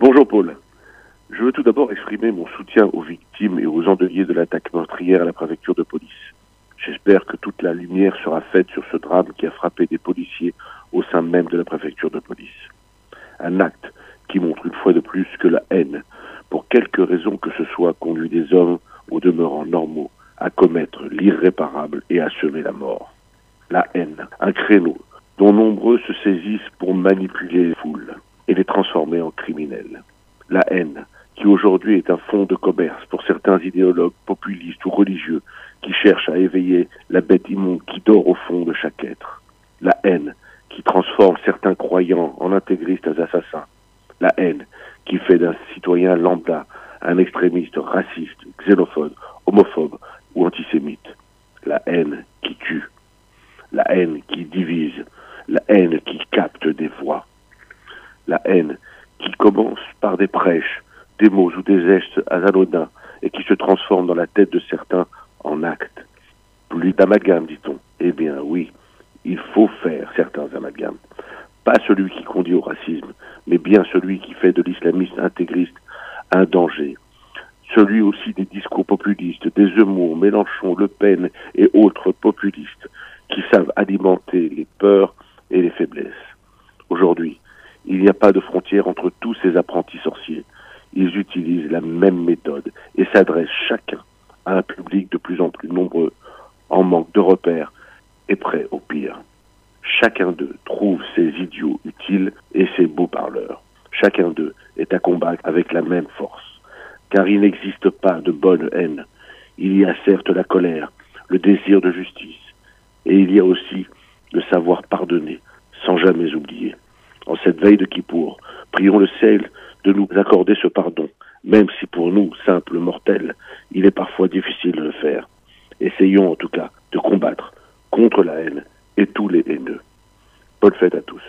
Bonjour Paul. Je veux tout d'abord exprimer mon soutien aux victimes et aux endeuillés de l'attaque meurtrière à la préfecture de police. J'espère que toute la lumière sera faite sur ce drame qui a frappé des policiers au sein même de la préfecture de police. Un acte qui montre une fois de plus que la haine, pour quelque raison que ce soit, conduit des hommes au demeurant normaux à commettre l'irréparable et à semer la mort. La haine, un créneau dont nombreux se saisissent pour manipuler les foules en criminels. La haine, qui aujourd'hui est un fonds de commerce pour certains idéologues populistes ou religieux qui cherchent à éveiller la bête immonde qui dort au fond de chaque être. La haine, qui transforme certains croyants en intégristes assassins. La haine, qui fait d'un citoyen lambda un extrémiste raciste, xénophobe, homophobe ou antisémite. La haine qui tue. La haine qui divise. La haine qui capte des voix. La haine qui commence par des prêches, des mots ou des gestes anodins et qui se transforme dans la tête de certains en actes. Plus d'amalgame, dit-on. Eh bien oui, il faut faire certains amalgames. Pas celui qui conduit au racisme, mais bien celui qui fait de l'islamisme intégriste un danger. Celui aussi des discours populistes, des Zemmour, Mélenchon, Le Pen et autres populistes qui savent alimenter les peurs et les faiblesses. Aujourd'hui, il n'y a pas de frontière entre tous ces apprentis sorciers. Ils utilisent la même méthode et s'adressent chacun à un public de plus en plus nombreux, en manque de repères et prêt au pire. Chacun d'eux trouve ses idiots utiles et ses beaux parleurs. Chacun d'eux est à combattre avec la même force. Car il n'existe pas de bonne haine. Il y a certes la colère, le désir de justice, et il y a aussi le savoir pardonner sans jamais oublier. Cette veille de Kippour, prions le ciel de nous accorder ce pardon, même si pour nous, simples mortels, il est parfois difficile de le faire. Essayons en tout cas de combattre contre la haine et tous les haineux. Bonne fête à tous.